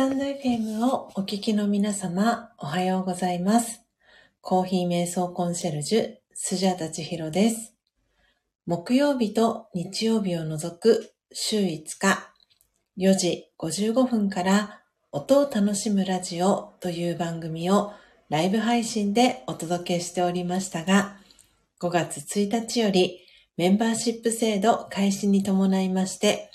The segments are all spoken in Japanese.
タンド FM をお聞きの皆様、おはようございます。コーヒー瞑想コンシェルジュ、スジャタチヒロです。木曜日と日曜日を除く週5日、4時55分から音を楽しむラジオという番組をライブ配信でお届けしておりましたが、5月1日よりメンバーシップ制度開始に伴いまして、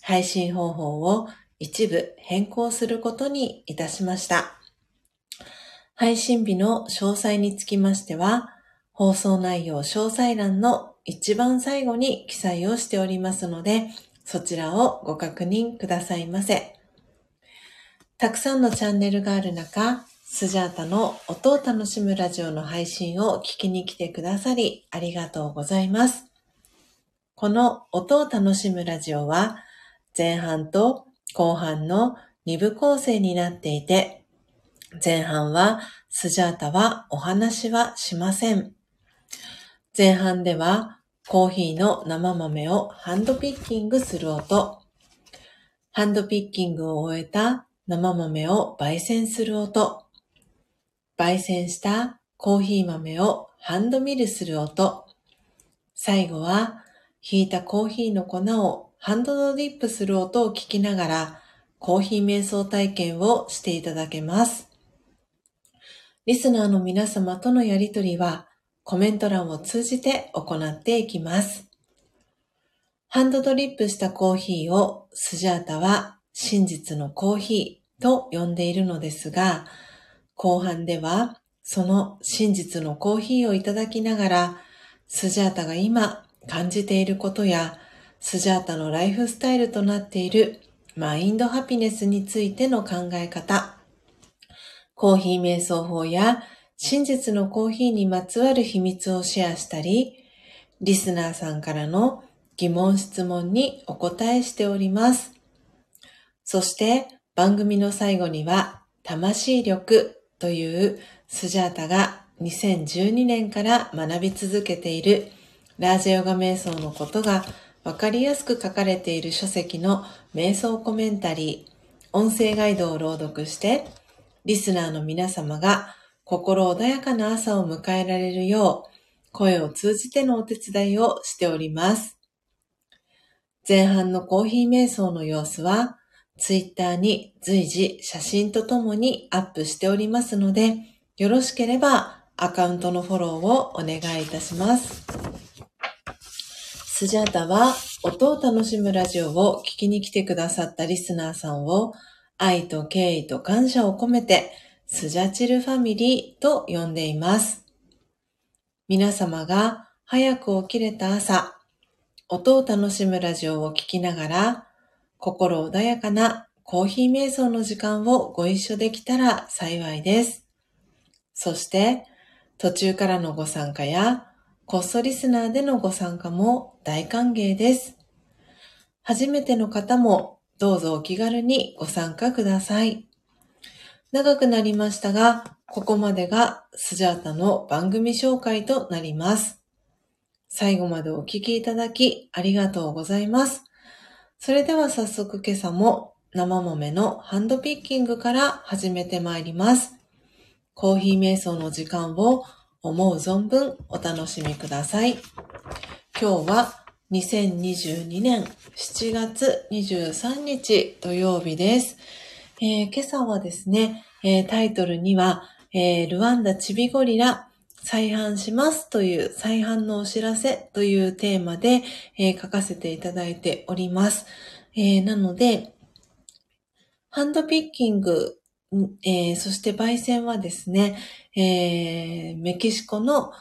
配信方法を一部変更することにいたしました。配信日の詳細につきましては、放送内容詳細欄の一番最後に記載をしておりますので、そちらをご確認くださいませ。たくさんのチャンネルがある中、スジャータの音を楽しむラジオの配信を聞きに来てくださりありがとうございます。この音を楽しむラジオは前半と後半の2部構成になっていて、前半はスジャータはお話はしません。前半ではコーヒーの生豆をハンドピッキングする音、ハンドピッキングを終えた生豆を焙煎する音、焙煎したコーヒー豆をハンドミルする音、最後はひいたコーヒーの粉をハンドドリップする音を聞きながらコーヒー瞑想体験をしていただけます。リスナーの皆様とのやりとりはコメント欄を通じて行っていきます。ハンドドリップしたコーヒーをスジャータは真実のコーヒーと呼んでいるのですが、後半ではその真実のコーヒーをいただきながら、スジャータが今感じていることや、スジャータのライフスタイルとなっているマインドハピネスについての考え方、コーヒー瞑想法や真実のコーヒーにまつわる秘密をシェアしたり、リスナーさんからの疑問質問にお答えしております。そして番組の最後には魂力というスジャータが2012年から学び続けているラージヨガ瞑想のことがわかりやすく書かれている書籍の瞑想コメンタリー、音声ガイドを朗読して、リスナーの皆様が心穏やかな朝を迎えられるよう、声を通じてのお手伝いをしております。前半のコーヒー瞑想の様子は、ツイッターに随時写真とともにアップしておりますので、よろしければアカウントのフォローをお願いいたします。スジャータは音を楽しむラジオを聞きに来てくださったリスナーさんを愛と敬意と感謝を込めてスジャチルファミリーと呼んでいます。皆様が早く起きれた朝、音を楽しむラジオを聞きながら心穏やかなコーヒー瞑想の時間をご一緒できたら幸いです。そして途中からのご参加やこっそリスナーでのご参加も大歓迎です。初めての方もどうぞお気軽にご参加ください。長くなりましたが、ここまでがスジャータの番組紹介となります。最後までお聞きいただきありがとうございます。それでは早速今朝も生豆のハンドピッキングから始めてまいります。コーヒー瞑想の時間を思う存分お楽しみください。今日は2022年7月23日土曜日です。えー今朝はですね、えータイトルには、えールワンダチビゴリラ再販しますという再販のお知らせというテーマで、えー書かせていただいております。えーなので、ハンドピッキング、えーそして焙煎はですね、えーメキシコの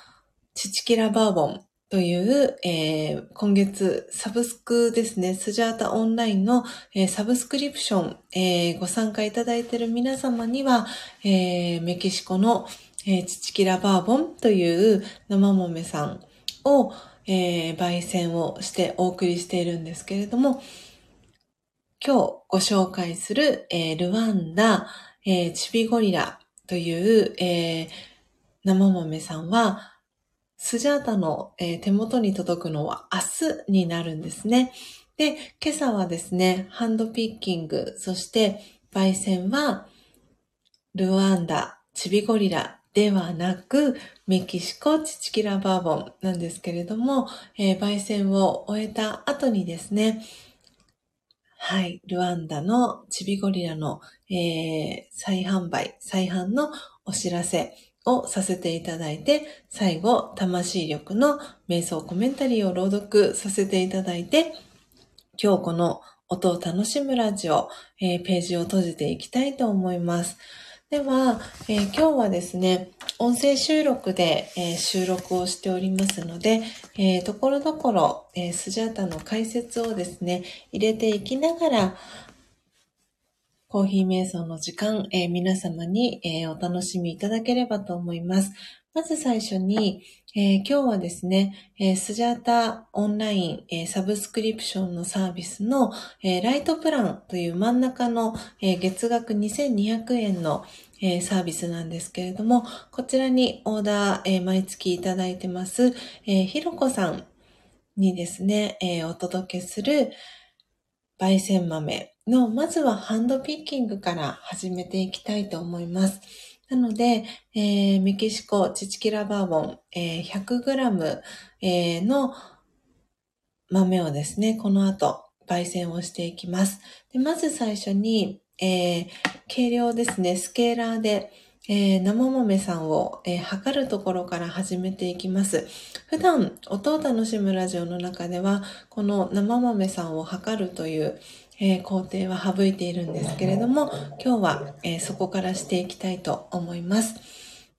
チチキラバーボンという、えー今月サブスクですね、スジャータオンラインの、えーサブスクリプション、えーご参加いただいている皆様には、えーメキシコの、えーチチキラバーボンという生豆さんを、えー焙煎をしてお送りしているんですけれども、今日ご紹介する、えールワンダ、えーチビゴリラという、えー生豆さんは、スジャータの、えー手元に届くのは明日になるんですね。で、今朝はですね、ハンドピッキング、そして焙煎は、ルワンダ、チビゴリラではなく、メキシコチチキラバーボンなんですけれども、えー、焙煎を終えた後にですね、はい、ルワンダのチビゴリラの、えー、再販売、再販のお知らせをさせていただいて、最後、魂力の瞑想コメンタリーを朗読させていただいて、今日この音を楽しむラジオ、えー、ページを閉じていきたいと思います。では、えー、今日はですね、音声収録で、えー、収録をしておりますので、えー、ところどころ、えスジャータの解説をですね、入れていきながら、コーヒー瞑想の時間、え皆様に、えお楽しみいただければと思います。まず最初に、えー、今日はですね、えー、スジャータオンライン、えー、サブスクリプションのサービスの、えライトプランという真ん中の、え月額2200円の、えサービスなんですけれども、こちらにオーダー、え毎月いただいてます、えひろこさんにですね、えお届けする焙煎豆の、まずはハンドピッキングから始めていきたいと思います。なので、えー、メキシコチチキラバーボン、えー、100g、えー、の豆をですね、この後、焙煎をしていきます。でまず最初に、えー、計量ですね、スケーラーで、えー、生豆さんを、えー、測るところから始めていきます。普段、音を楽しむラジオの中では、この生豆さんを測るという、えー、工程は省いているんですけれども、今日は、えー、そこからしていきたいと思います。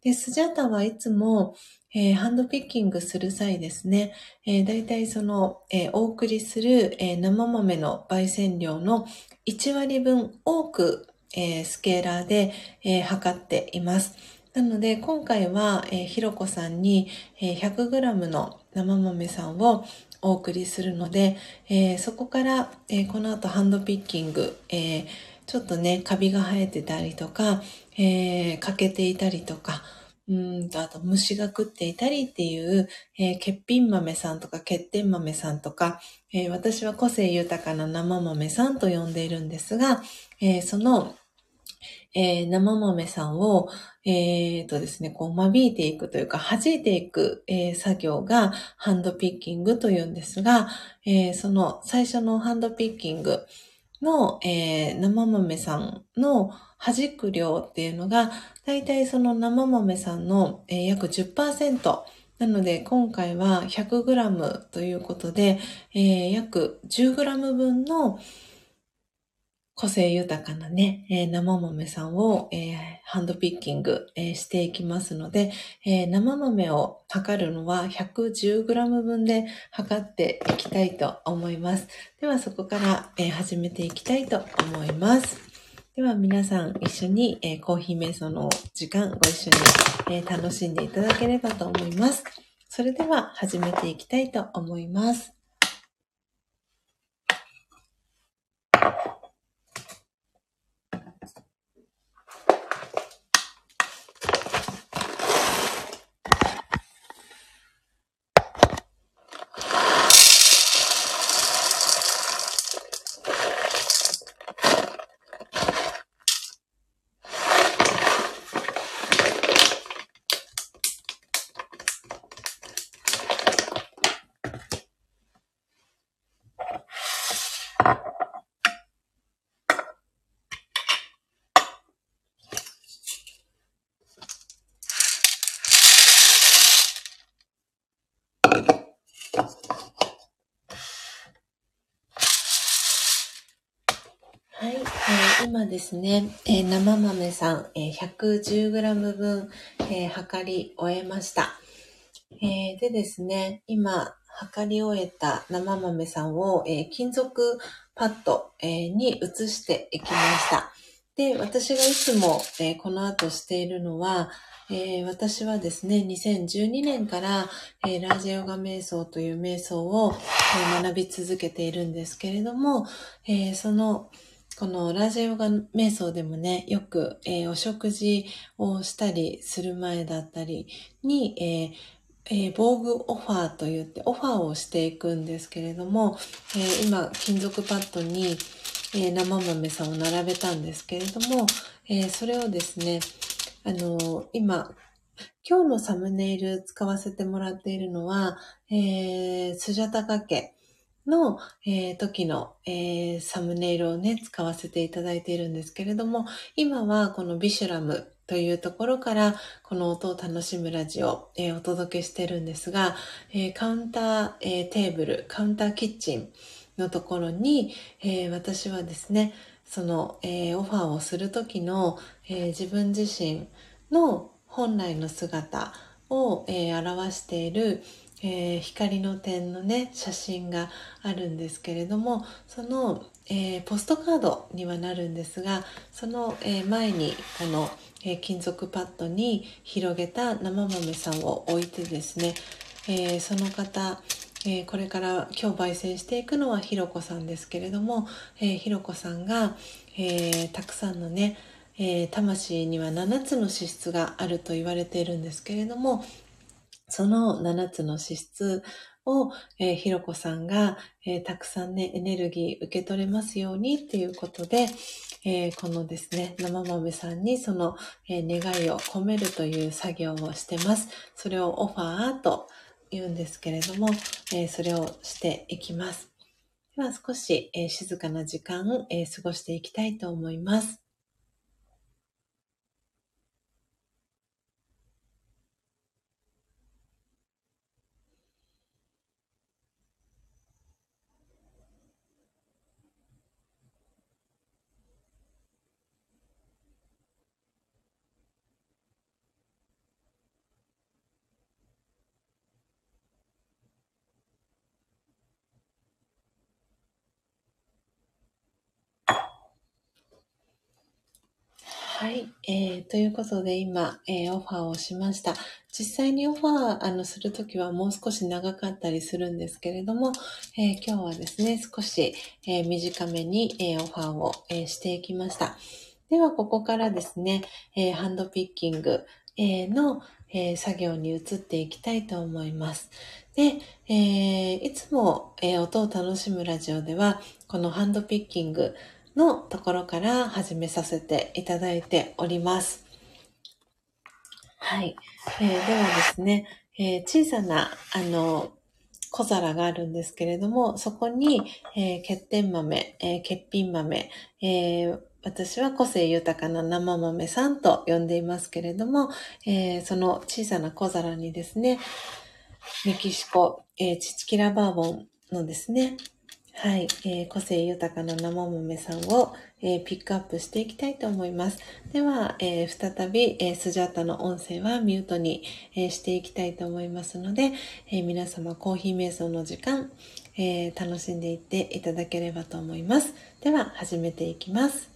で、スジャタはいつも、えー、ハンドピッキングする際ですね、えー、大体その、えー、お送りする、え生豆の焙煎量の1割分多く、えスケーラーで、え測っています。なので、今回は、えひろこさんに、え 100g の生豆さんを、お送りするので、えー、そこから、えー、この後ハンドピッキング、えー、ちょっとね、カビが生えてたりとか、え欠けていたりとか、うんと、あと虫が食っていたりっていう、えー、欠品豆さんとか欠点豆さんとか、えー、私は個性豊かな生豆さんと呼んでいるんですが、えー、その、えー、生豆さんを、えー、とですね、こう間引いていくというか、弾いていく、えー、作業がハンドピッキングというんですが、えー、その最初のハンドピッキングの、えー、生豆さんの弾く量っていうのが、だいたいその生豆さんの、えー、約10%、なので、今回は 100g ということで、えー、約 10g 分の、個性豊かなね、えー、生豆さんを、えー、ハンドピッキング、えー、していきますので、え生豆を測るのは 110g 分で測っていきたいと思います。ではそこから、え始めていきたいと思います。では皆さん一緒に、えコーヒー瞑想の時間ご一緒に、え楽しんでいただければと思います。それでは始めていきたいと思います。今ですね、えー、生豆さん、えー、110g 分、えー、測り終えました。えー、でですね、今、測り終えた生豆さんを、えー、金属パッド、えー、に移していきました。で、私がいつも、えー、この後しているのは、えー、私はですね、2012年から、えー、ラージヨガ瞑想という瞑想を、えー、学び続けているんですけれども、えその、このラジヨガ瞑想でもね、よく、えー、お食事をしたりする前だったりに、えーえー、防具オファーと言ってオファーをしていくんですけれども、えー、今、金属パッドに、えー、生豆さんを並べたんですけれども、えー、それをですね、あの今、今日のサムネイル使わせてもらっているのは、えー、スジャタカ家。の、えー、時の、えー、サムネイルをね、使わせていただいているんですけれども、今はこのビシュラムというところから、この音を楽しむラジオを、えー、お届けしてるんですが、え、カウンター、え、テーブル、カウンターキッチンのところに、え私はですね、その、えオファーをする時の、え自分自身の本来の姿を、え表している、えー、光の点のね写真があるんですけれどもその、えー、ポストカードにはなるんですがその、えー、前にこの、え金属パッドに広げた生豆さんを置いてですね、えその方えこれから今日焙煎していくのはひろこさんですけれども、えひろこさんが、えたくさんのね、え魂には7つの資質があると言われているんですけれども、その7つの資質を、えー、ひろこさんが、えー、たくさんね、エネルギー受け取れますようにっていうことで、えー、このですね、生豆さんにその、え願いを込めるという作業をしてます。それをオファーと言うんですけれども、えそれをしていきます。では少し、え静かな時間、え過ごしていきたいと思います。はい、えー、ということで今、えー、オファーをしました。実際にオファーあのするときはもう少し長かったりするんですけれども、えー、今日はですね、少し、えー、短めに、え、オファーを、え、していきました。では、ここからですね、え、ハンドピッキング、え、の、え、作業に移っていきたいと思います。で、え、いつも、え、音を楽しむラジオでは、このハンドピッキング、のところから始めさせていただいております。はい。えー、ではですね、えー、小さな、あの、小皿があるんですけれども、そこに、えー、欠点豆、えー、欠品豆、えー、私は個性豊かな生豆さんと呼んでいますけれども、えー、その小さな小皿にですね、メキシコ、えー、チチキラバーボンのですね、はい、えー、個性豊かな生豆さんを、えー、ピックアップしていきたいと思います。では、えー、再び、えスジャータの音声はミュートに、えしていきたいと思いますので、え皆様コーヒー瞑想の時間、え楽しんでいっていただければと思います。では、始めていきます。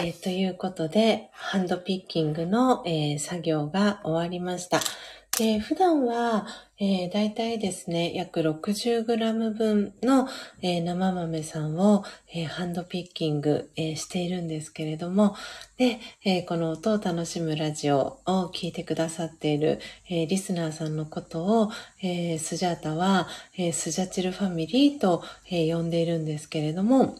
えー、ということで、ハンドピッキングの、えー、作業が終わりました。で普段は、えー、大体ですね、約 60g 分の、えー、生豆さんを、えー、ハンドピッキング、えー、しているんですけれども、で、え、この音を楽しむラジオを聞いてくださっている、え、リスナーさんのことを、え、スジャータは、え、スジャチルファミリーと、え、呼んでいるんですけれども、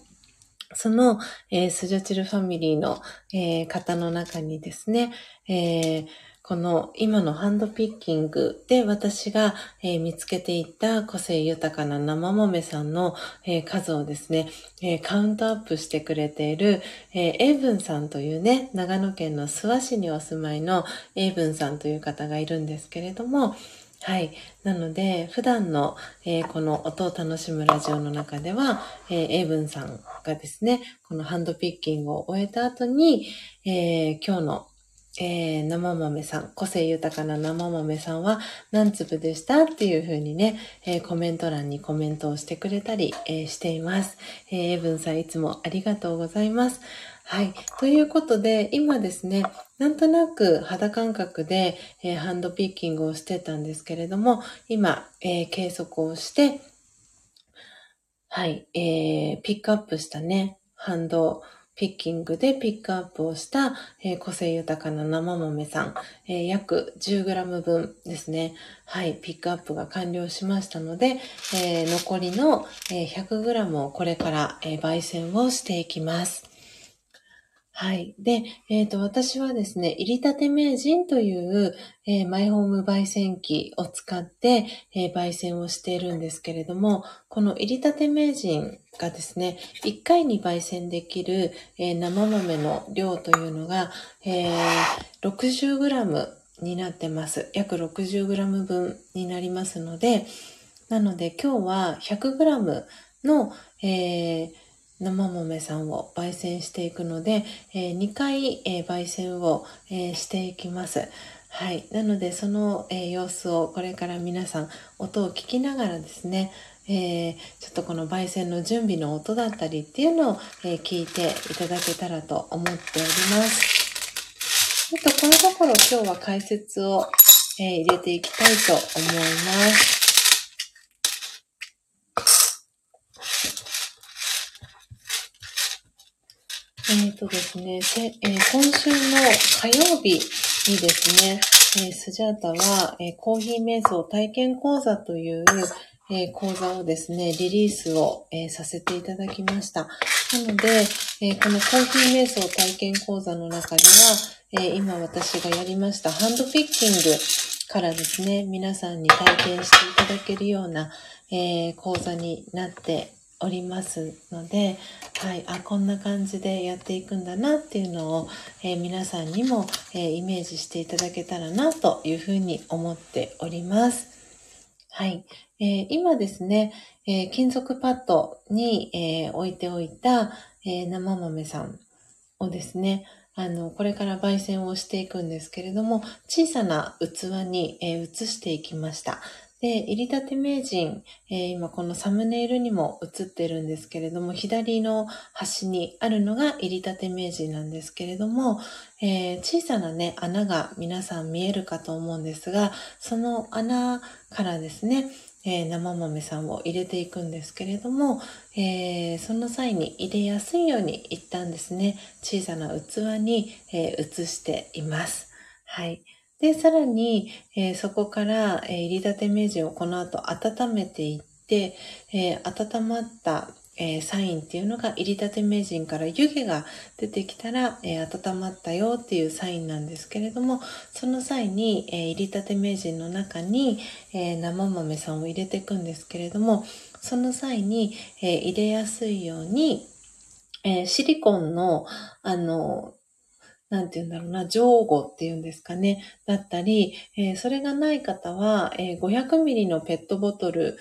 その、えー、スジャチルファミリーの、えー、方の中にですね、えー、この今のハンドピッキングで私が、え、見つけていった個性豊かな生豆さんの、え、数をですね、え、カウントアップしてくれている、えー、エイブンさんというね、長野県の諏訪市にお住まいのエイブンさんという方がいるんですけれども、はい。なので、普段の、えー、この音を楽しむラジオの中では、えー、エイブンさんがですね、このハンドピッキングを終えた後に、えー、今日の、えー、生豆さん、個性豊かな生豆さんは何粒でしたっていう風にね、え、コメント欄にコメントをしてくれたり、え、しています。えー、エイブンさんいつもありがとうございます。はい。ということで、今ですね、なんとなく肌感覚で、えー、ハンドピッキングをしてたんですけれども、今、えー、計測をして、はい、えー、ピックアップしたね、ハンドピッキングでピックアップをした、え、個性豊かな生豆さん、え、約 10g 分ですね。はい、ピックアップが完了しましたので、え、残りの、え 100g をこれから、え焙煎をしていきます。はい。で、えっ、ー、と、私はですね、入りたて名人という、えー、マイホーム焙煎機を使って、えー、焙煎をしているんですけれども、この入りたて名人がですね、1回に焙煎できる、え生豆の量というのが、え 60g になってます。約 60g 分になりますので、なので今日は 100g の、えー生豆さんを焙煎していくので、えー、2回、えー、焙煎を、えー、していきます。はい。なので、その、え様子をこれから皆さん音を聞きながらですね、えちょっとこの焙煎の準備の音だったりっていうのを、え聞いていただけたらと思っております。ちょっとこのところ今日は解説を、え入れていきたいと思います。えっ、ー、とですね、えー、今週の火曜日にですね、えー、スジャータは、えコーヒー瞑想体験講座という、え講座をですね、リリースを、えさせていただきました。なので、えこのコーヒー瞑想体験講座の中では、え今私がやりましたハンドピッキングからですね、皆さんに体験していただけるような、え講座になっておりますので、はい、あ、こんな感じでやっていくんだなっていうのを、えー、皆さんにも、えー、イメージしていただけたらなというふうに思っております。はい。えー、今ですね、え金属パッドに、え置いておいた、え生豆さんをですね、あの、これから焙煎をしていくんですけれども、小さな器に、え移していきました。で、入りたて名人、えー、今このサムネイルにも映ってるんですけれども、左の端にあるのが入りたて名人なんですけれども、えー、小さなね、穴が皆さん見えるかと思うんですが、その穴からですね、えー、生豆さんを入れていくんですけれども、えー、その際に入れやすいように一旦ですね、小さな器に、えー、移しています。はい。で、さらに、えー、そこから、えー、入り立て名人をこの後温めていって、えー、温まった、え、サインっていうのが入り立て名人から湯気が出てきたら、え、温まったよっていうサインなんですけれども、その際に、え、入り立て名人の中に、え生豆さんを入れていくんですけれども、その際に、え入れやすいように、えシリコンの、あの、なんて言うんだろうな、上後っていうんですかね、だったり、えー、それがない方は、えー、500ミリのペットボトル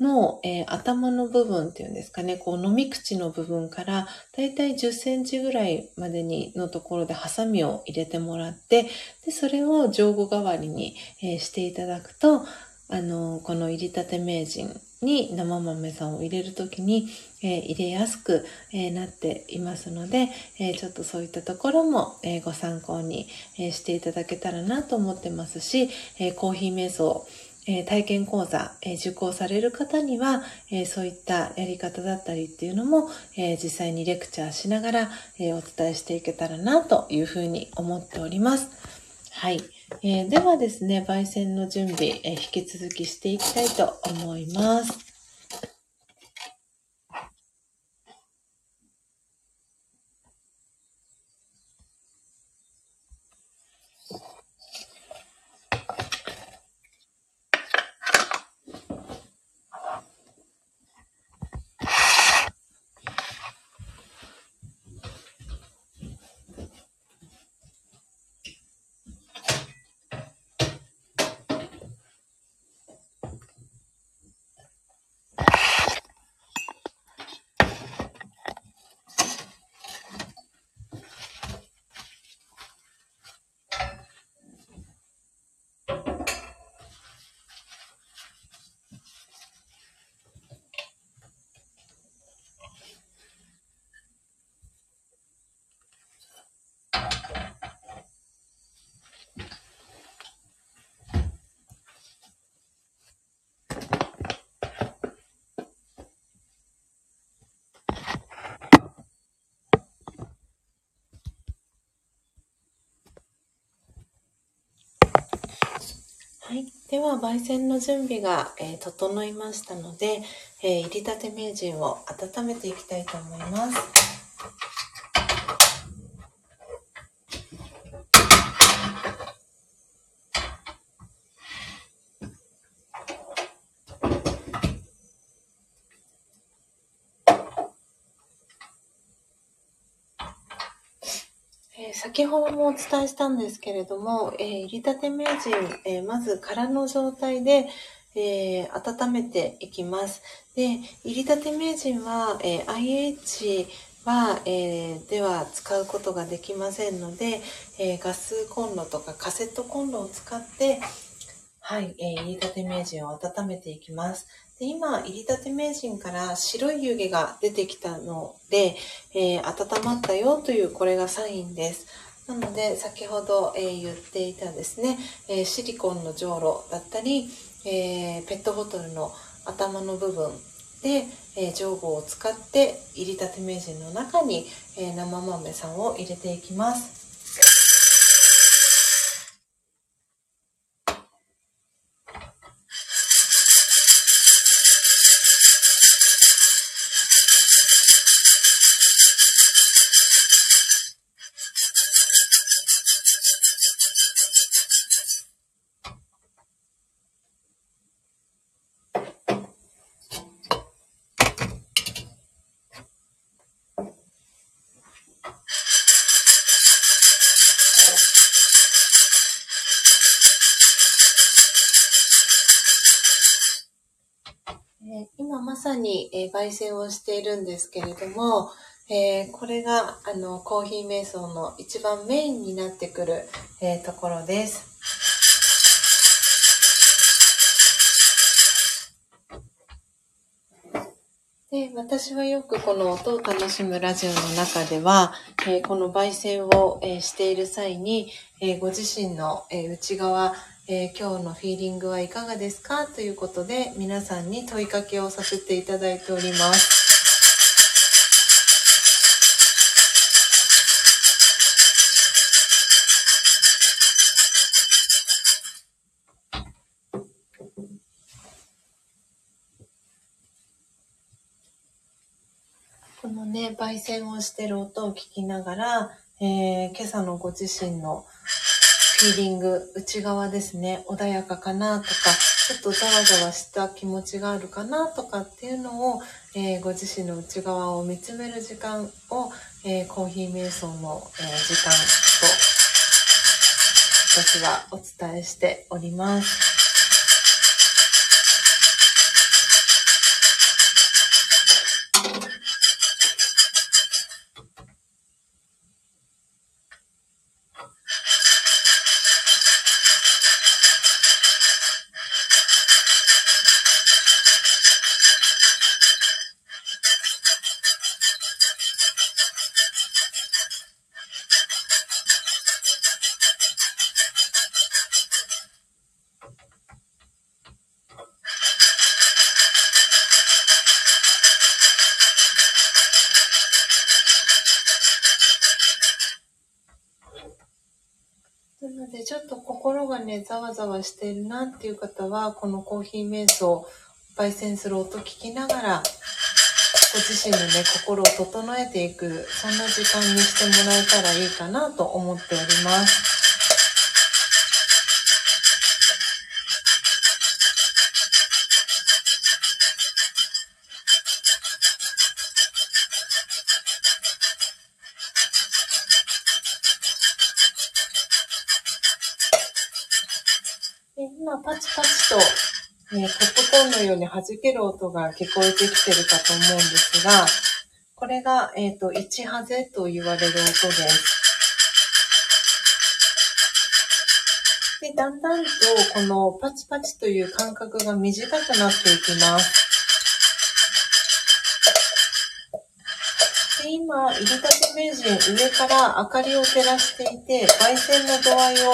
の、えー、頭の部分っていうんですかね、こう飲み口の部分からだいたい10センチぐらいまでにのところでハサミを入れてもらって、で、それを上後代わりに、えしていただくと、あの、この入り立て名人に生豆さんを入れるときに、えー、入れやすく、えー、なっていますので、えー、ちょっとそういったところも、えご参考に、えしていただけたらなと思ってますし、えコーヒー瞑想、え体験講座、え受講される方には、えそういったやり方だったりっていうのも、え実際にレクチャーしながら、えお伝えしていけたらなというふうに思っております。はい。えー、ではですね、焙煎の準備、えー、引き続きしていきたいと思います。はい。では、焙煎の準備が、えー、整いましたので、えー、入りたて名人を温めていきたいと思います。先ほどもお伝えしたんですけれども、えー、入りたて名人、えー、まず空の状態で、えー、温めていきます。で、入りたて名人は、え IH は、えでは使うことができませんので、えガスコンロとかカセットコンロを使って、はい、え入りたて名人を温めていきます。で今、入りたて名人から白い湯気が出てきたので、えー、温まったよというこれがサインです。なので、先ほど、えー、言っていたですね、えー、シリコンのじょうろだったり、えペットボトルの頭の部分で、え上後を使って入りたて名人の中に、え生豆さんを入れていきます。さに、えー、焙煎をしているんですけれども、えー、これがあのコーヒー瞑想の一番メインになってくる、えー、ところです。で私はよくこの音を楽しむラジオの中では、えー、この焙煎を、えー、している際に、えー、ご自身の、え内側えー、今日のフィーリングはいかがですか？ということで皆さんに問いかけをさせていただいております。このね、焙煎をしてる音を聞きながら、えー、今朝のご自身のヒーリング、内側ですね、穏やかかなとか、ちょっとざわざわした気持ちがあるかなとかっていうのを、えー、ご自身の内側を見つめる時間を、えー、コーヒー瞑想の、え時間と私はお伝えしております。ね、ざわざわしてるなっていう方は、このコーヒー瞑想、焙煎する音聞きながら、ご自身のね、心を整えていく、そんな時間にしてもらえたらいいかなと思っております。弾ける音が聞こえてきてるかと思うんですが、これが、えっ、ー、と、1ハゼと言われる音です。で、だんだんとこのパチパチという感覚が短くなっていきます。で今、入りたて名人上から明かりを照らしていて、焙煎の度合いを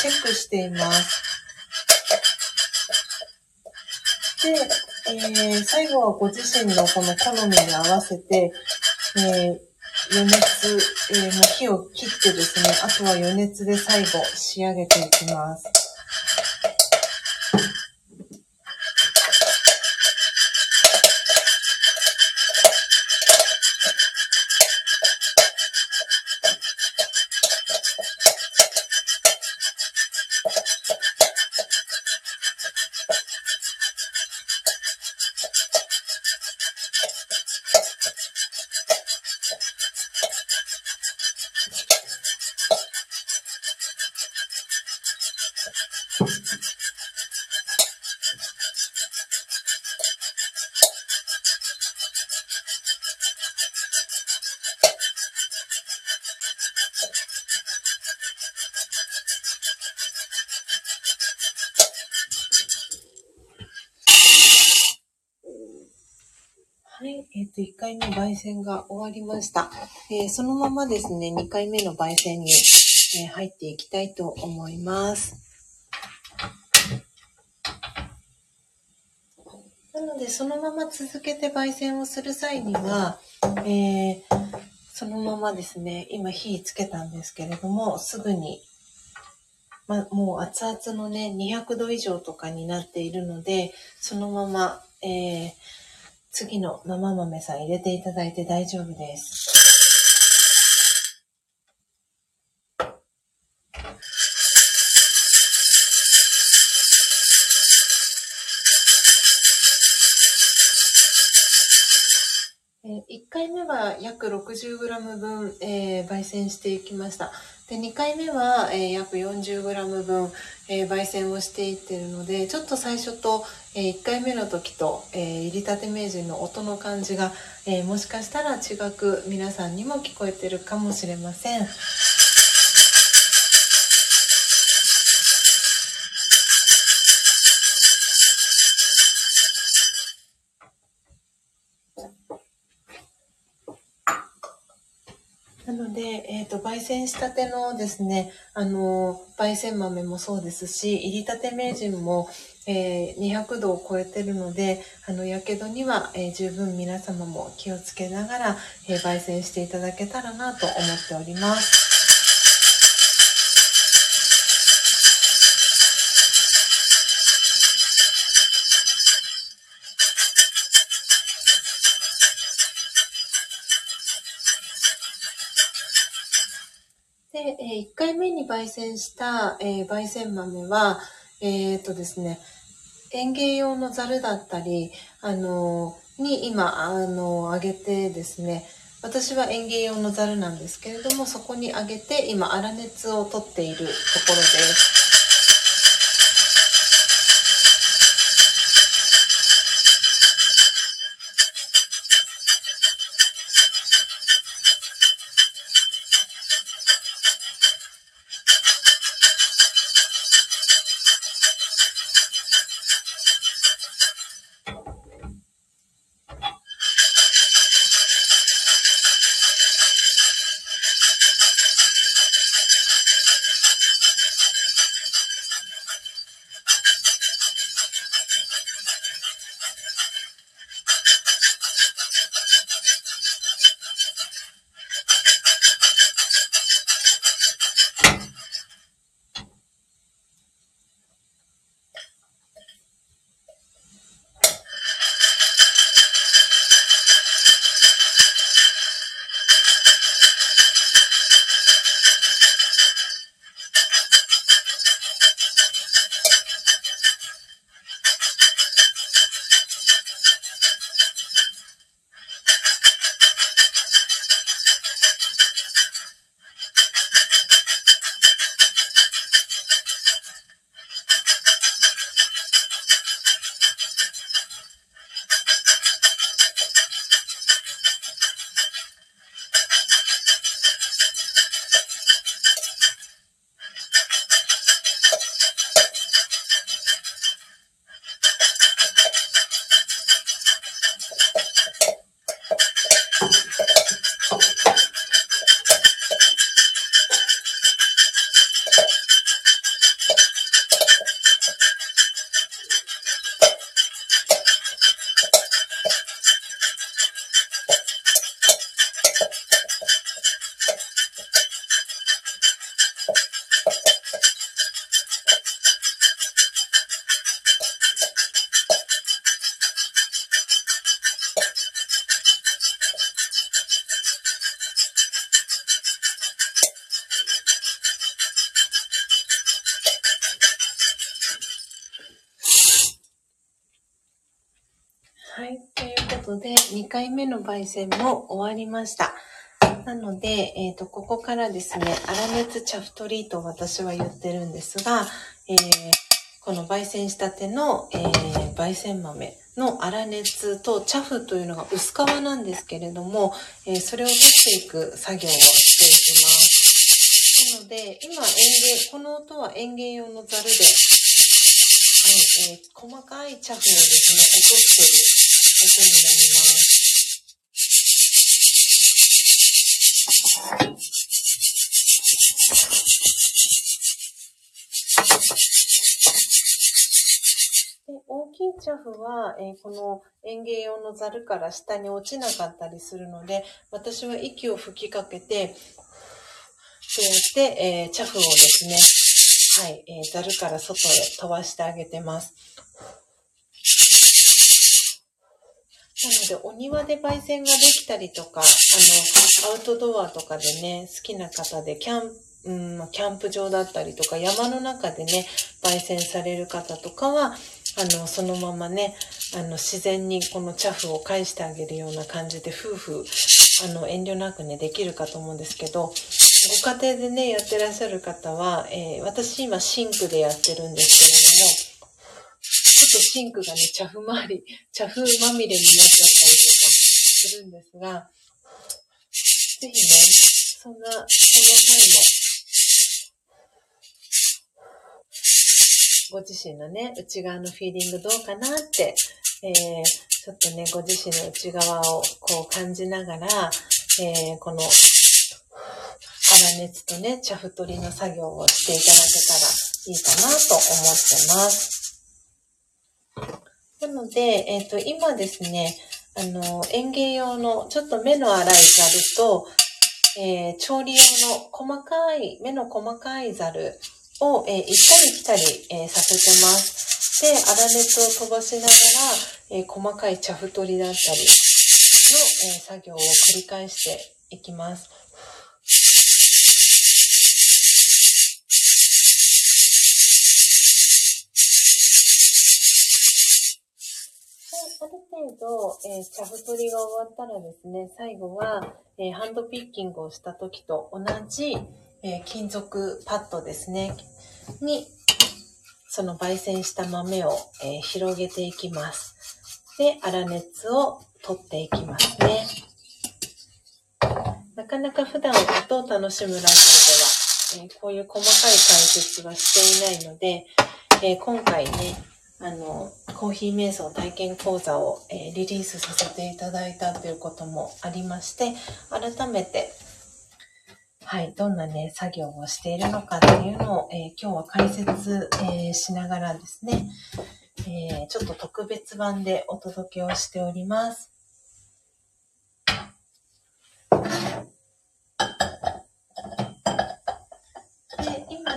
チェックしています。えー、最後はご自身のこの好みに合わせて、えー、余熱、えー、もう火を切ってですね、あとは余熱で最後仕上げていきます。煎が終わりました。えー、そのままですね、2回目の焙煎に、えー、入っていきたいと思います。なので、そのまま続けて焙煎をする際には、えー、そのままですね、今火つけたんですけれども、すぐにまもう熱々のね、200度以上とかになっているので、そのまま、えー、次の生豆さん入れていただいて大丈夫です。1回目は約 60g 分、えー、焙煎していきました。で2回目は、えー、約 40g 分、えー、焙煎をしていってるのでちょっと最初と、えー、1回目の時と、えー、入りたて名人の音の感じが、えもしかしたら違く皆さんにも聞こえてるかもしれません。なので、えっ、ー、と、焙煎したてのですね、あの、焙煎豆もそうですし、入りたて名人も、えー、200度を超えてるので、あの、やけどには、えー、十分皆様も気をつけながら、え焙煎していただけたらなと思っております。で、え1回目に焙煎した、え焙煎豆は、えっ、とですね、園芸用のザルだったり、あのに今、あの、あげてですね、私は園芸用のザルなんですけれども、そこにあげて、今、粗熱を取っているところです。目の焙煎も終わりました。なので、えっ、ー、と、ここからですね、粗熱茶太りと私は言ってるんですが、えー、この焙煎したての、えー、焙煎豆の粗熱と茶粉というのが薄皮なんですけれども、えそれを取っていく作業をしていきます。なので、今園芸、この音は園芸用のザルで、はい、えー細かい茶粉をですね、落としている音になります。大きいチャフは、えー、この園芸用のザルから下に落ちなかったりするので、私は息を吹きかけて、そうやって、えー、チャフをですね、はい、えー、ザルから外へ飛ばしてあげてます。なので、お庭で焙煎ができたりとか、あの、アウトドアとかでね、好きな方で、キャンプ、うん、キャンプ場だったりとか、山の中でね、焙煎される方とかは、あの、そのままね、あの、自然にこの茶フを返してあげるような感じで、夫婦、あの、遠慮なくね、できるかと思うんですけど、ご家庭でね、やってらっしゃる方は、えー、私今シンクでやってるんですけれども、ちょっとシンクがね、茶フ周り、茶フまみれになっちゃったりとかするんですが、ぜひね、そんな、その際も、ご自身のね、内側のフィーリングどうかなって、えー、ちょっとね、ご自身の内側をこう感じながら、えー、この、粗熱とね、茶太りの作業をしていただけたらいいかなと思ってます。なので、えっ、ー、と、今ですね、あの、園芸用のちょっと目の粗いザルと、えー、調理用の細かい、目の細かいザルを、えー、行ったり来たり、えー、させてます。で、粗熱を飛ばしながら、え細かい茶太りだったりの、え作業を繰り返していきます。る程度、えー、茶太りが終わったらですね、最後は、えー、ハンドピッキングをした時と同じ、えー、金属パッドですね、に、その焙煎した豆を、え広げていきます。で、粗熱を取っていきますね。なかなか普段音を楽しむラジオでは、えこういう細かい解説はしていないので、え今回ね、あの、コーヒー瞑想体験講座を、えー、リリースさせていただいたということもありまして、改めて、はい、どんなね、作業をしているのかっていうのを、えー、今日は解説、えー、しながらですね、えちょっと特別版でお届けをしております。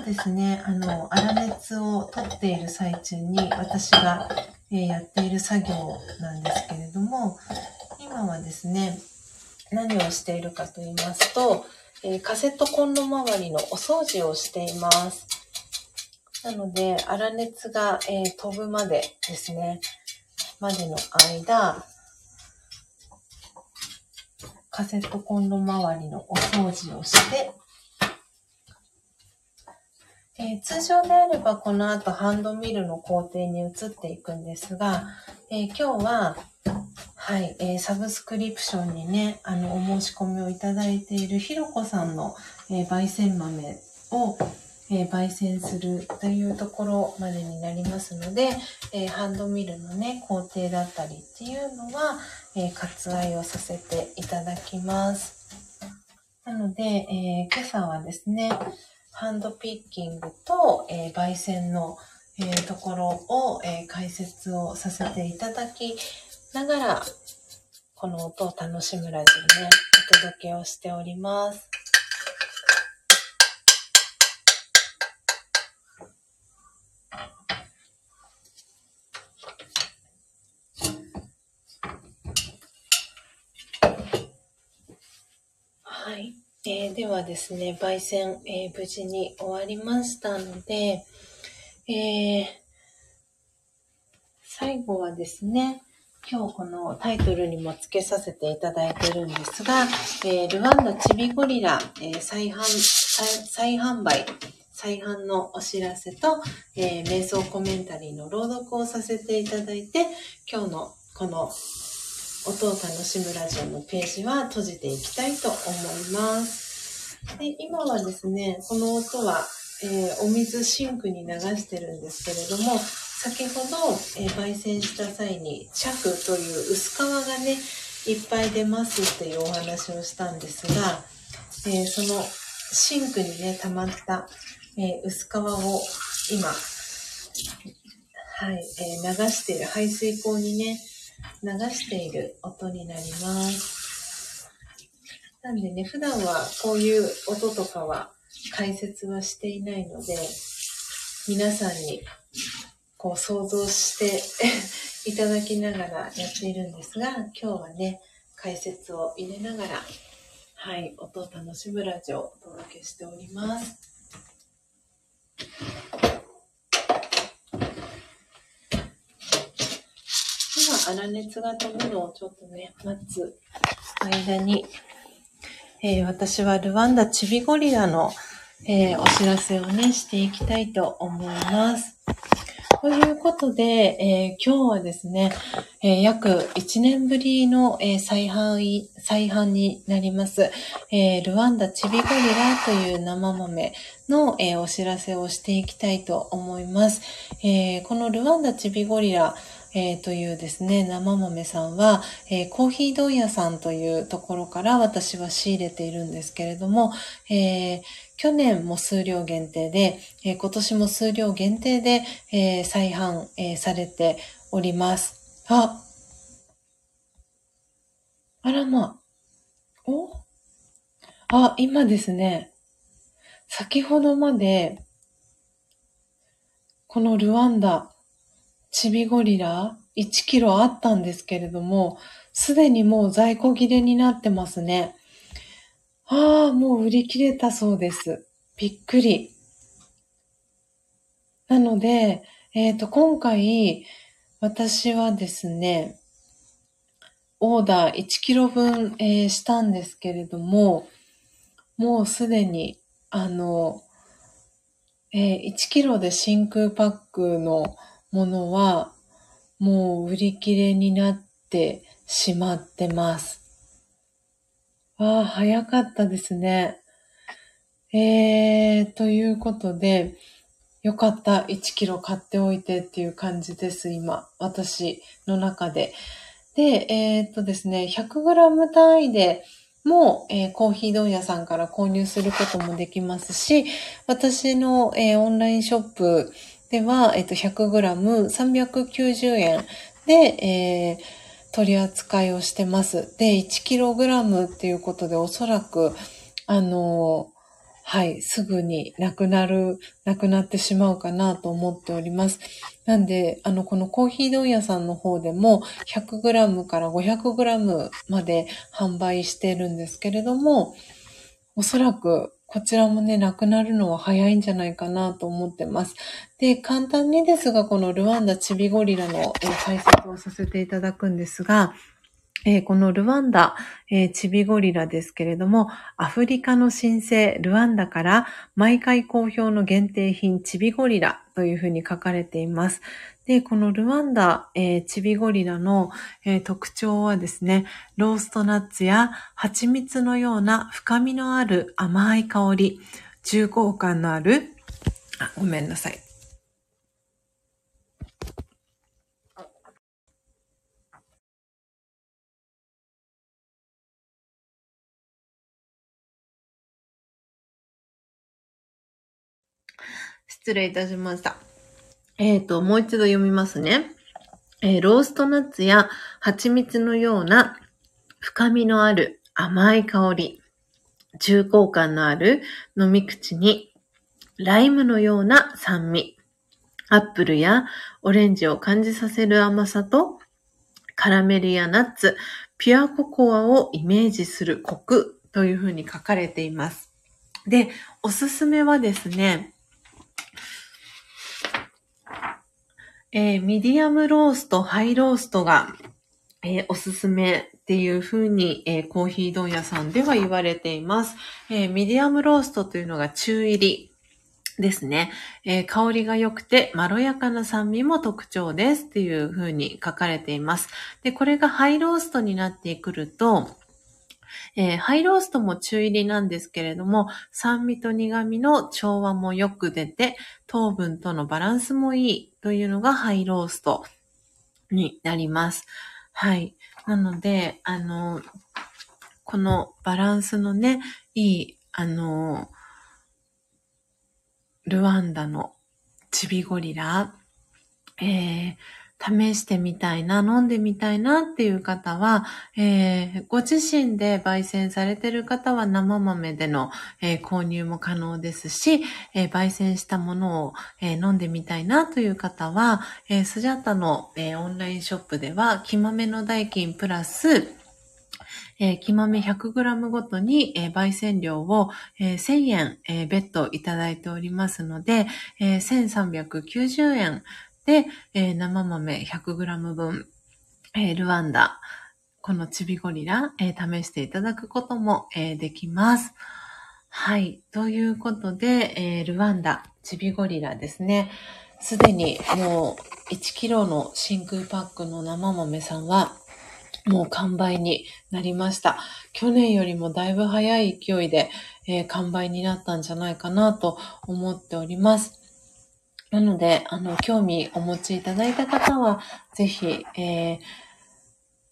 ですね、あの、粗熱を取っている最中に私が、えー、やっている作業なんですけれども、今はですね、何をしているかと言いますと、えー、カセットコンロ周りのお掃除をしています。なので、粗熱が、えー、飛ぶまでですね、までの間、カセットコンロ周りのお掃除をして、えー、通常であればこの後ハンドミルの工程に移っていくんですが、えー、今日は、はい、えー、サブスクリプションにね、あの、お申し込みをいただいているひろこさんの、え焙煎豆を、え焙煎するというところまでになりますので、えハンドミルのね、工程だったりっていうのは、え割愛をさせていただきます。なので、え今朝はですね、ハンドピッキングと、えー、焙煎の、えー、ところを、えー、解説をさせていただきながら、この音を楽しむラジオね、お届けをしております。はい。えー、ではですね、焙煎、えー、無事に終わりましたので、えー、最後はですね、今日このタイトルにも付けさせていただいてるんですが、えルワンダチビゴリラ、え再販再販売、再販のお知らせと、え瞑想コメンタリーの朗読をさせていただいて、今日のこの音を楽しむラジオのページは閉じていきたいと思います。で今はですね、この音は、えー、お水シンクに流してるんですけれども、先ほど、えー、焙煎した際に着という薄皮がね、いっぱい出ますっていうお話をしたんですが、えー、そのシンクにね、溜まった、え薄皮を今、はい、え流している排水口にね、流している音になります。なんでね、普段はこういう音とかは解説はしていないので、皆さんにこう想像して いただきながらやっているんですが、今日はね、解説を入れながら、はい、音を楽しむラジオをお届けしております。粗熱が飛ぶのをちょっとね、待つ間に、えー、私はルワンダチビゴリラの、えー、お知らせをね、していきたいと思います。ということで、えー、今日はですね、えー、約1年ぶりの、えー、再販、再販になります、えルワンダチビゴリラという生豆の、えお知らせをしていきたいと思います。えこのルワンダチビゴリラ、えー、というですね、生豆さんは、えー、コーヒー問屋さんというところから私は仕入れているんですけれども、えー、去年も数量限定で、え今年も数量限定で、え再販、えされております。あ、あらま。おあ、今ですね、先ほどまで、このルワンダ、チビゴリラ1キロあったんですけれども、すでにもう在庫切れになってますね。ああ、もう売り切れたそうです。びっくり。なので、えっ、ー、と、今回、私はですね、オーダー1キロ分、えーしたんですけれども、もうすでに、あの、えー1キロで真空パックのものは、もう売り切れになってしまってます。ああ、早かったですね。えー、ということで、よかった。1キロ買っておいてっていう感じです、今。私の中で。で、えーっとですね、100g 単位でも、えーコーヒー問屋さんから購入することもできますし、私の、えーオンラインショップでは、えっと、100g390 円で、えー取り扱いをしてます。で、1kg っていうことでおそらく、あのーはい、すぐになくなる、なくなってしまうかなと思っております。なんで、あの、このコーヒー問屋さんの方でも 100g から 500g まで販売してるんですけれども、おそらくこちらもね、なくなるのは早いんじゃないかなと思ってます。で、簡単にですが、このルワンダチビゴリラの、え解説をさせていただくんですが、えーこのルワンダ、えーチビゴリラですけれども、アフリカの新星ルワンダから毎回好評の限定品チビゴリラというふうに書かれています。で、このルワンダ、えーチビゴリラの、えー特徴はですね、ローストナッツや蜂蜜のような深みのある甘い香り、重厚感のある、あ、ごめんなさい。失礼いたしました。えっ、と、もう一度読みますね。えーローストナッツや蜂蜜のような深みのある甘い香り、重厚感のある飲み口に、ライムのような酸味、アップルやオレンジを感じさせる甘さと、カラメルやナッツ、ピュアココアをイメージするコクというふうに書かれています。で、おすすめはですね、えーミディアムロースト、ハイローストが、えーおすすめっていう風に、えーコーヒー問屋さんでは言われています。えミディアムローストというのが中入りですね。えー香りが良くてまろやかな酸味も特徴ですっていう風に書かれています。で、これがハイローストになってくると、えーハイローストも中入りなんですけれども、酸味と苦味の調和もよく出て、糖分とのバランスもいいというのがハイローストになります。はい。なので、あの、このバランスのね、いい、あの、ルワンダのチビゴリラ、えー試してみたいな、飲んでみたいなっていう方は、えーご自身で焙煎されてる方は生豆での、えー購入も可能ですし、えー焙煎したものを、え飲んでみたいなという方は、えスジャタの、えオンラインショップでは、木豆の代金プラス、えー木豆 100g ごとに、えー焙煎料を、えー1000円、えー別途いただいておりますので、えー1390円で、えー生豆 100g 分、えールワンダ、このチビゴリラ、えー試していただくことも、えーできます。はい。ということで、えールワンダ、チビゴリラですね。すでにもう1キロの真空パックの生豆さんは、もう完売になりました。去年よりもだいぶ早い勢いで、えー完売になったんじゃないかなと思っております。なので、あの、興味お持ちいただいた方は、ぜひ、えー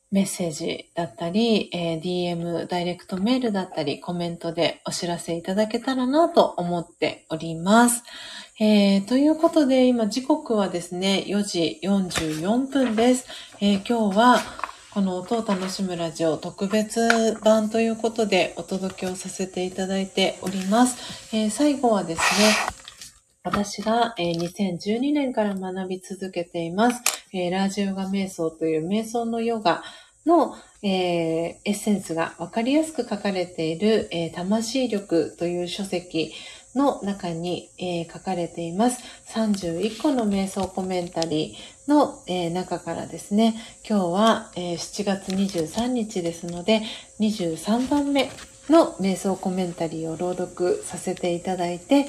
メッセージだったり、えー DM、ダイレクトメールだったり、コメントでお知らせいただけたらなと思っております。えーということで、今時刻はですね、4時44分です。えー今日は、この音を楽しむラジオ特別版ということでお届けをさせていただいております。えー最後はですね、私が、えー2012年から学び続けています、えーラージヨガ瞑想という瞑想のヨガの、えーエッセンスがわかりやすく書かれている、えー魂力という書籍の中に、えー、書かれています。31個の瞑想コメンタリーの、えー、中からですね、今日は、えー、7月23日ですので、23番目の瞑想コメンタリーを朗読させていただいて、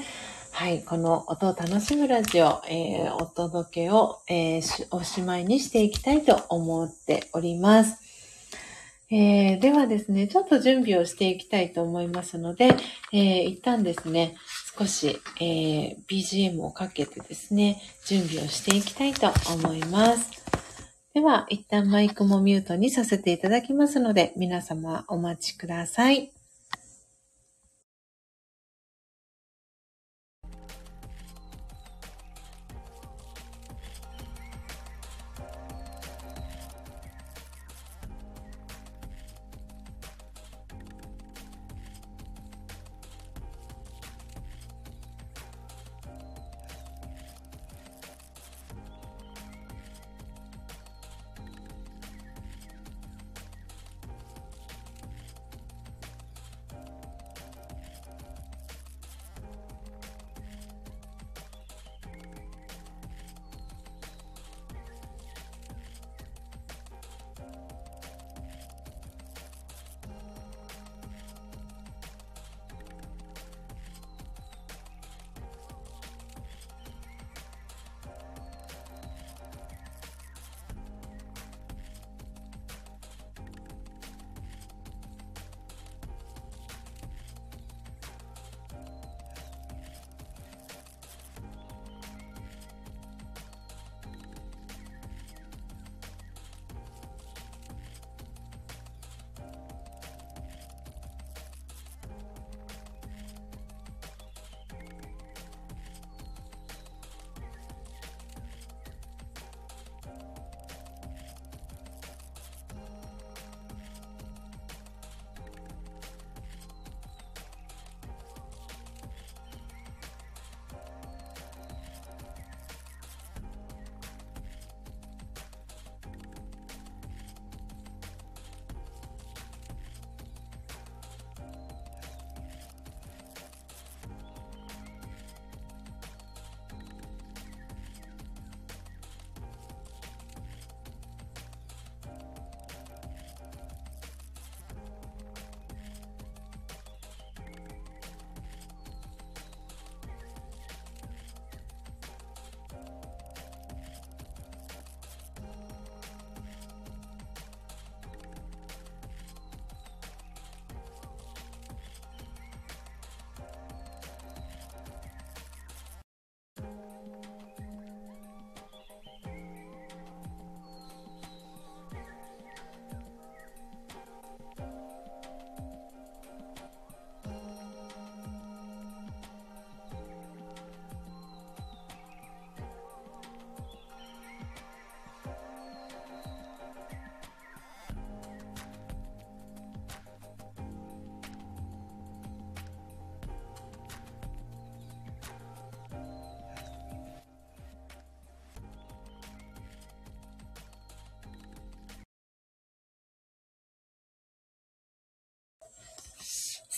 はい、この音を楽しむラジオ、えー、お届けを、えー、おしまいにしていきたいと思っております。えー、ではですね、ちょっと準備をしていきたいと思いますので、えー、一旦ですね、少し、え、BGM をかけてですね、準備をしていきたいと思います。では、一旦マイクもミュートにさせていただきますので、皆様お待ちください。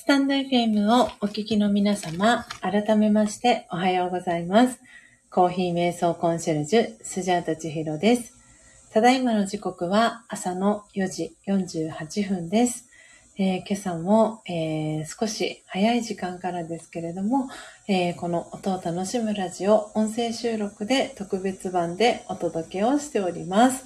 スタンド FM をお聞きの皆様、改めましておはようございます。コーヒー瞑想コンシェルジュ、スジャータチヒロです。ただいまの時刻は朝の4時48分です。えー、今朝も、えー、少し早い時間からですけれども、えー、この音を楽しむラジオ音声収録で特別版でお届けをしております。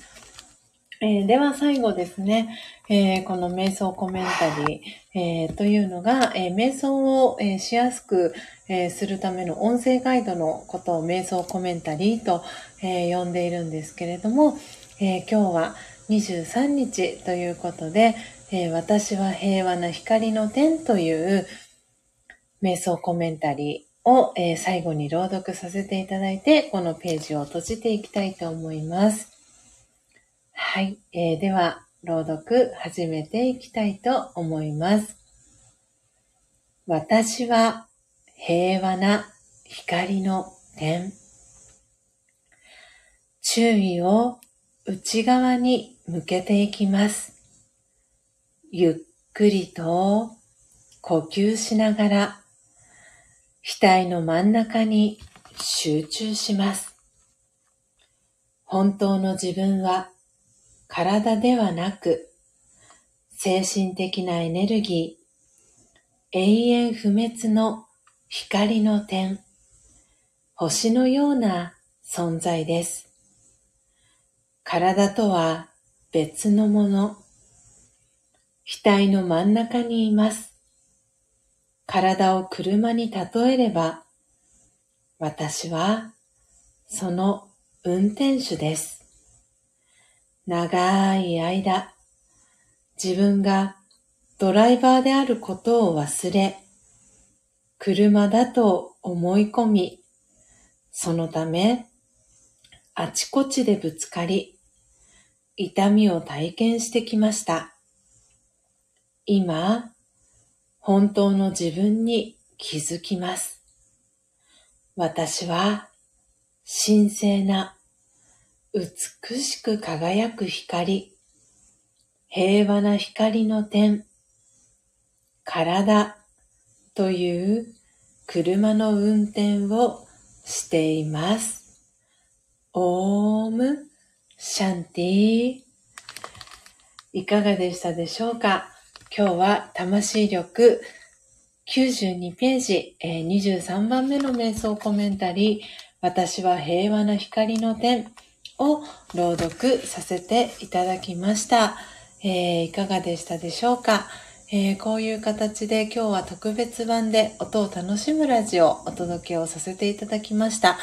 えー、では最後ですね、えー、この瞑想コメンタリー、えー、というのが、え瞑想を、えしやすく、えするための音声ガイドのことを瞑想コメンタリーと、え呼んでいるんですけれども、え今日は23日ということで、え私は平和な光の点という瞑想コメンタリーを、え最後に朗読させていただいて、このページを閉じていきたいと思います。はい、えー、では、朗読始めていきたいと思います。私は平和な光の点。注意を内側に向けていきます。ゆっくりと呼吸しながら額の真ん中に集中します。本当の自分は体ではなく精神的なエネルギー、永遠不滅の光の点、星のような存在です。体とは別のもの。額の真ん中にいます。体を車に例えれば、私はその運転手です。長い間、自分がドライバーであることを忘れ、車だと思い込み、そのため、あちこちでぶつかり、痛みを体験してきました。今、本当の自分に気づきます。私は神聖な美しく輝く光、平和な光の点、体という車の運転をしています。オーム。シャンティ。いかがでしたでしょうか？今日は魂力。92ページ、えー、23番目の瞑想コメンタリー。私は平和な光の点。を朗読させていただきました。えー、いかがでしたでしょうか？えー、こういう形で今日は特別版で音を楽しむラジオをお届けをさせていただきました。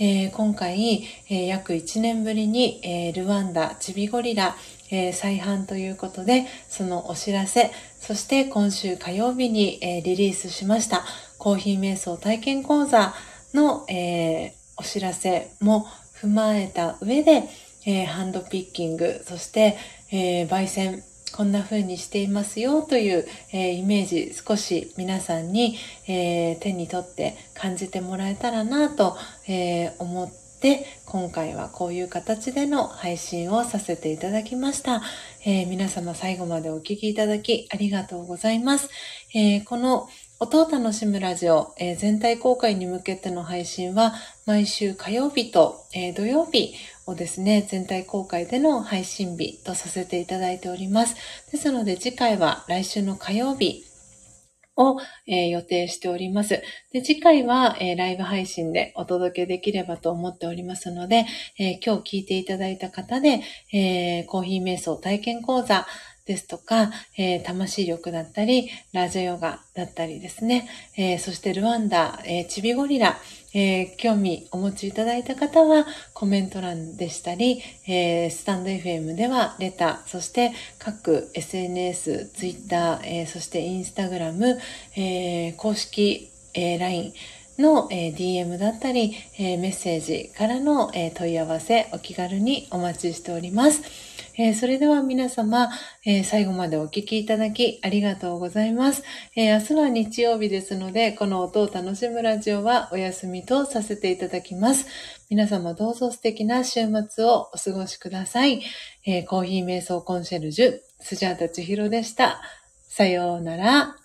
えー、今回、え、約1年ぶりに、えルワンダチビゴリラ、え再販ということで、そのお知らせ、そして今週火曜日に、えリリースしましたコーヒー瞑想体験講座の、えお知らせも踏まえた上で、えハンドピッキング、そして、え焙煎、こんな風にしていますよという、えー、イメージ少し皆さんに、えー、手に取って感じてもらえたらなと、えー、思って今回はこういう形での配信をさせていただきました。え皆様最後までお聴きいただきありがとうございます。えこの音を楽しむラジオ、えー、全体公開に向けての配信は毎週火曜日と、えー、土曜日をですね、全体公開での配信日とさせていただいております。ですので次回は来週の火曜日を、えー、予定しております。で次回は、えー、ライブ配信でお届けできればと思っておりますので、えー、今日聞いていただいた方で、えコーヒー瞑想体験講座、ですとか、え、魂力だったり、ラジオヨガだったりですね、え、そしてルワンダ、え、チビゴリラ、え興味お持ちいただいた方はコメント欄でしたり、えスタンド FM ではレター、そして各 SNS、Twitter、えそしてインスタグラム、え公式、え LINE、の、えー DM だったり、えメッセージからの、え問い合わせお気軽にお待ちしております。えー、それでは皆様、えー、最後までお聴きいただきありがとうございます、えー、明日は日曜日ですので、この音を楽しむラジオはお休みとさせていただきます。皆様どうぞ素敵な週末をお過ごしください。えコーヒー瞑想コンシェルジュ、スジャータチヒロでした。さようなら。